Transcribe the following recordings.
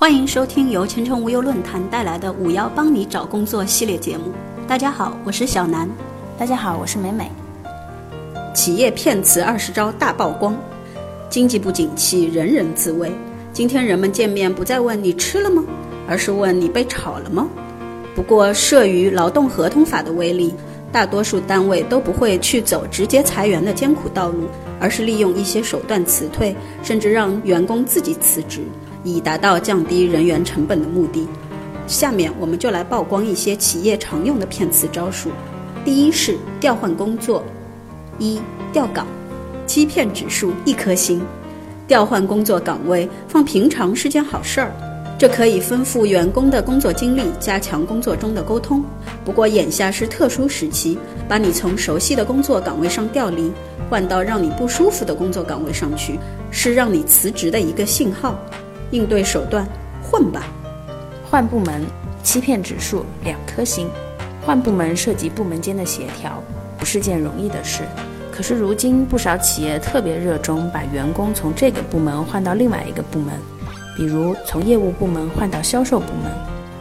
欢迎收听由前程无忧论坛带来的“五幺帮你找工作”系列节目。大家好，我是小南。大家好，我是美美。企业骗辞二十招大曝光，经济不景气，人人自危。今天人们见面不再问你吃了吗，而是问你被炒了吗？不过，慑于劳动合同法的威力，大多数单位都不会去走直接裁员的艰苦道路，而是利用一些手段辞退，甚至让员工自己辞职。以达到降低人员成本的目的。下面我们就来曝光一些企业常用的骗辞招数。第一是调换工作，一调岗，欺骗指数一颗星。调换工作岗位放平常是件好事儿，这可以丰富员工的工作经历，加强工作中的沟通。不过眼下是特殊时期，把你从熟悉的工作岗位上调离，换到让你不舒服的工作岗位上去，是让你辞职的一个信号。应对手段，混吧，换部门，欺骗指数两颗星。换部门涉及部门间的协调，不是件容易的事。可是如今不少企业特别热衷把员工从这个部门换到另外一个部门，比如从业务部门换到销售部门。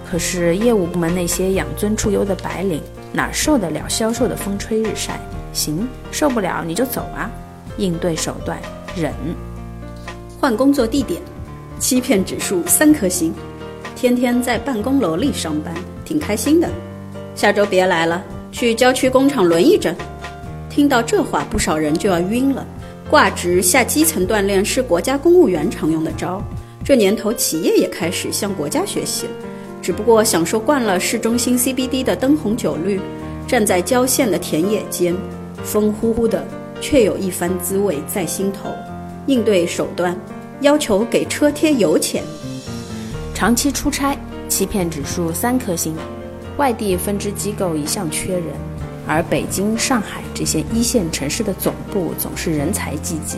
可是业务部门那些养尊处优的白领哪受得了销售的风吹日晒？行，受不了你就走啊。应对手段，忍。换工作地点。欺骗指数三颗星，天天在办公楼里上班，挺开心的。下周别来了，去郊区工厂轮一阵。听到这话，不少人就要晕了。挂职下基层锻炼是国家公务员常用的招，这年头企业也开始向国家学习了。只不过享受惯了市中心 CBD 的灯红酒绿，站在郊县的田野间，风呼呼的，却有一番滋味在心头。应对手段。要求给车贴油钱，长期出差，欺骗指数三颗星。外地分支机构一向缺人，而北京、上海这些一线城市的总部总是人才济济，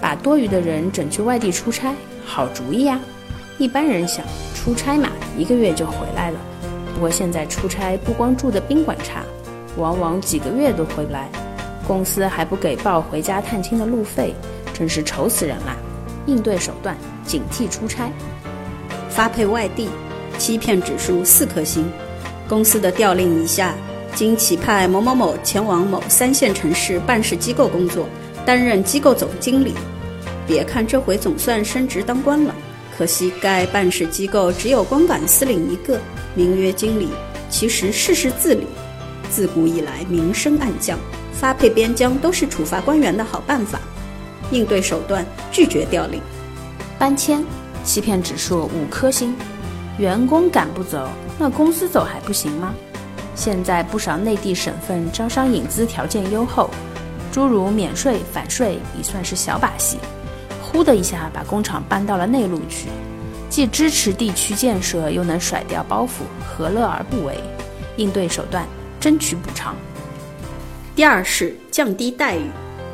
把多余的人整去外地出差，好主意啊！一般人想出差嘛，一个月就回来了。不过现在出差不光住的宾馆差，往往几个月都回不来，公司还不给报回家探亲的路费，真是愁死人了。应对手段：警惕出差，发配外地，欺骗指数四颗星。公司的调令一下，经起派某某某前往某三线城市办事机构工作，担任机构总经理。别看这回总算升职当官了，可惜该办事机构只有光杆司令一个，名曰经理，其实事事自理。自古以来，明升暗降，发配边疆都是处罚官员的好办法。应对手段：拒绝调令、搬迁，欺骗指数五颗星。员工赶不走，那公司走还不行吗？现在不少内地省份招商引资条件优厚，诸如免税返税已算是小把戏。呼的一下把工厂搬到了内陆去，既支持地区建设，又能甩掉包袱，何乐而不为？应对手段：争取补偿。第二是降低待遇，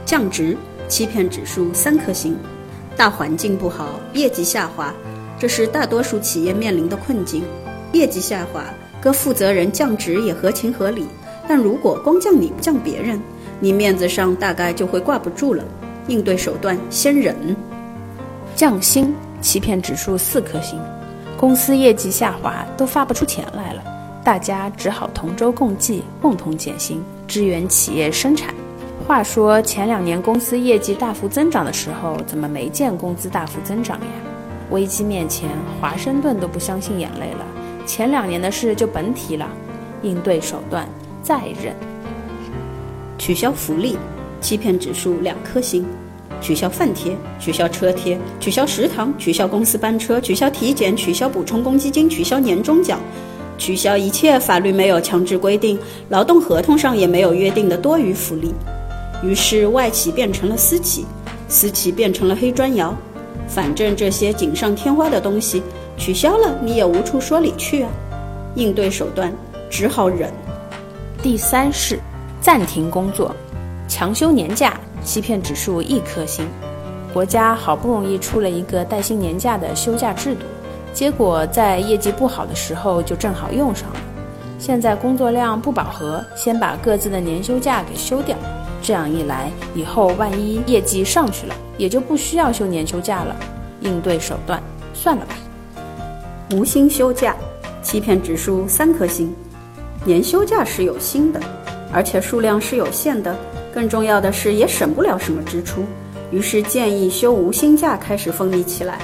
降职。欺骗指数三颗星，大环境不好，业绩下滑，这是大多数企业面临的困境。业绩下滑，各负责人降职也合情合理。但如果光降你不降别人，你面子上大概就会挂不住了。应对手段先忍。降薪，欺骗指数四颗星，公司业绩下滑，都发不出钱来了，大家只好同舟共济，共同减薪，支援企业生产。话说前两年公司业绩大幅增长的时候，怎么没见工资大幅增长呀？危机面前，华盛顿都不相信眼泪了。前两年的事就甭提了。应对手段再忍。取消福利，欺骗指数两颗星。取消饭贴，取消车贴，取消食堂，取消公司班车，取消体检，取消补充公积金，取消年终奖，取消一切法律没有强制规定、劳动合同上也没有约定的多余福利。于是外企变成了私企，私企变成了黑砖窑。反正这些锦上添花的东西取消了，你也无处说理去啊。应对手段只好忍。第三是暂停工作，强休年假，欺骗指数一颗星。国家好不容易出了一个带薪年假的休假制度，结果在业绩不好的时候就正好用上了。现在工作量不饱和，先把各自的年休假给休掉。这样一来，以后万一业绩上去了，也就不需要休年休假了。应对手段，算了吧。无薪休假，欺骗指数三颗星。年休假是有薪的，而且数量是有限的。更重要的是，也省不了什么支出。于是建议休无薪假开始风靡起来。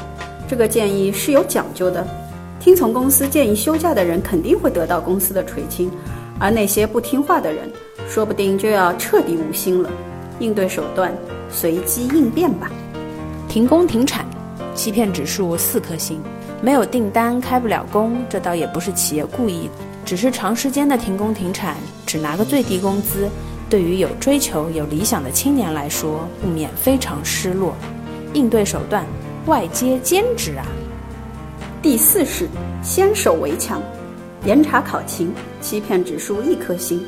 这个建议是有讲究的，听从公司建议休假的人肯定会得到公司的垂青，而那些不听话的人，说不定就要彻底无心了。应对手段随机应变吧。停工停产，欺骗指数四颗星。没有订单开不了工，这倒也不是企业故意的，只是长时间的停工停产，只拿个最低工资，对于有追求、有理想的青年来说，不免非常失落。应对手段。外接兼职啊！第四是先手为强，严查考勤，欺骗指数一颗星。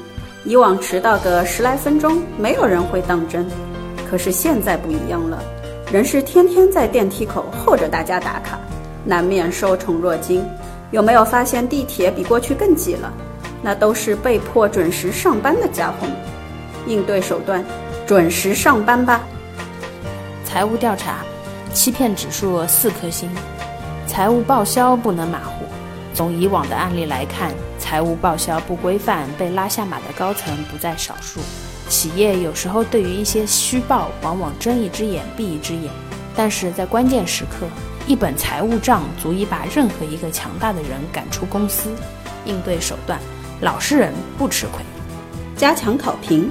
以往迟到个十来分钟，没有人会当真。可是现在不一样了，人是天天在电梯口候着大家打卡，难免受宠若惊。有没有发现地铁比过去更挤了？那都是被迫准时上班的家伙们。应对手段：准时上班吧。财务调查。欺骗指数四颗星，财务报销不能马虎。从以往的案例来看，财务报销不规范被拉下马的高层不在少数。企业有时候对于一些虚报，往往睁一只眼闭一只眼。但是在关键时刻，一本财务账足以把任何一个强大的人赶出公司。应对手段，老实人不吃亏。加强考评，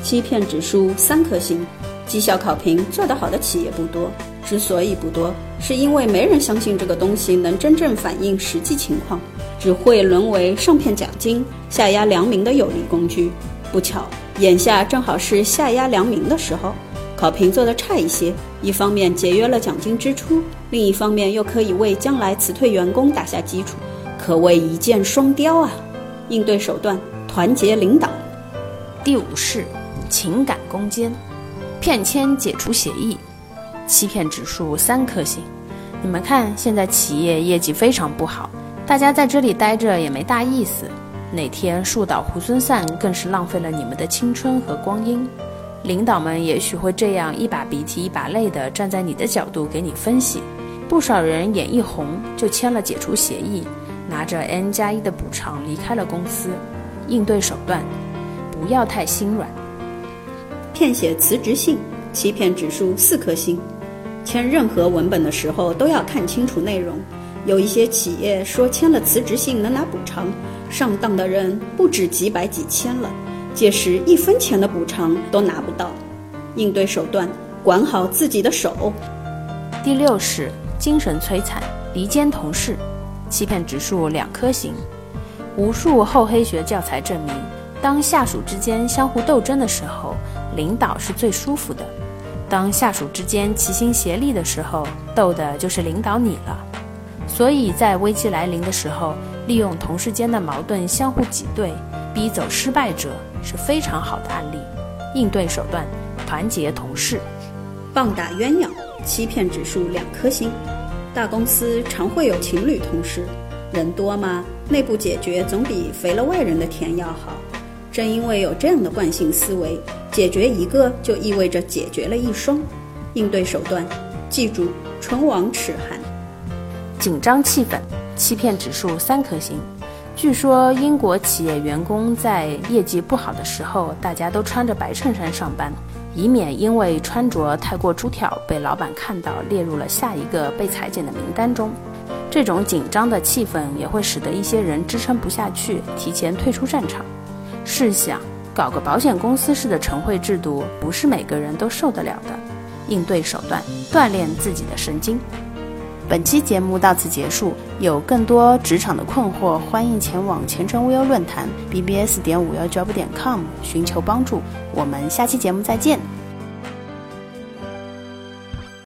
欺骗指数三颗星。绩效考评做得好的企业不多。之所以不多，是因为没人相信这个东西能真正反映实际情况，只会沦为上骗奖金、下压良民的有力工具。不巧，眼下正好是下压良民的时候，考评做得差一些，一方面节约了奖金支出，另一方面又可以为将来辞退员工打下基础，可谓一箭双雕啊！应对手段：团结领导。第五是情感攻坚，骗签解除协议。欺骗指数三颗星，你们看，现在企业业绩非常不好，大家在这里待着也没大意思，哪天树倒猢狲散，更是浪费了你们的青春和光阴。领导们也许会这样一把鼻涕一把泪的站在你的角度给你分析，不少人眼一红就签了解除协议，拿着 N 加一的补偿离开了公司。应对手段，不要太心软。骗写辞职信，欺骗指数四颗星。签任何文本的时候都要看清楚内容。有一些企业说签了辞职信能拿补偿，上当的人不止几百几千了，届时一分钱的补偿都拿不到。应对手段：管好自己的手。第六是精神摧残，离间同事，欺骗指数两颗星。无数厚黑学教材证明，当下属之间相互斗争的时候，领导是最舒服的。当下属之间齐心协力的时候，斗的就是领导你了。所以在危机来临的时候，利用同事间的矛盾相互挤兑，逼走失败者是非常好的案例。应对手段：团结同事。棒打鸳鸯，欺骗指数两颗星。大公司常会有情侣同事，人多吗？内部解决总比肥了外人的田要好。正因为有这样的惯性思维。解决一个就意味着解决了一双，应对手段，记住唇亡齿寒。紧张气氛，欺骗指数三颗星。据说英国企业员工在业绩不好的时候，大家都穿着白衬衫上班，以免因为穿着太过出挑被老板看到，列入了下一个被裁减的名单中。这种紧张的气氛也会使得一些人支撑不下去，提前退出战场。试想。搞个保险公司式的晨会制度，不是每个人都受得了的。应对手段，锻炼自己的神经。本期节目到此结束，有更多职场的困惑，欢迎前往前程无忧论坛 bbs 点五幺 job 点 com 寻求帮助。我们下期节目再见。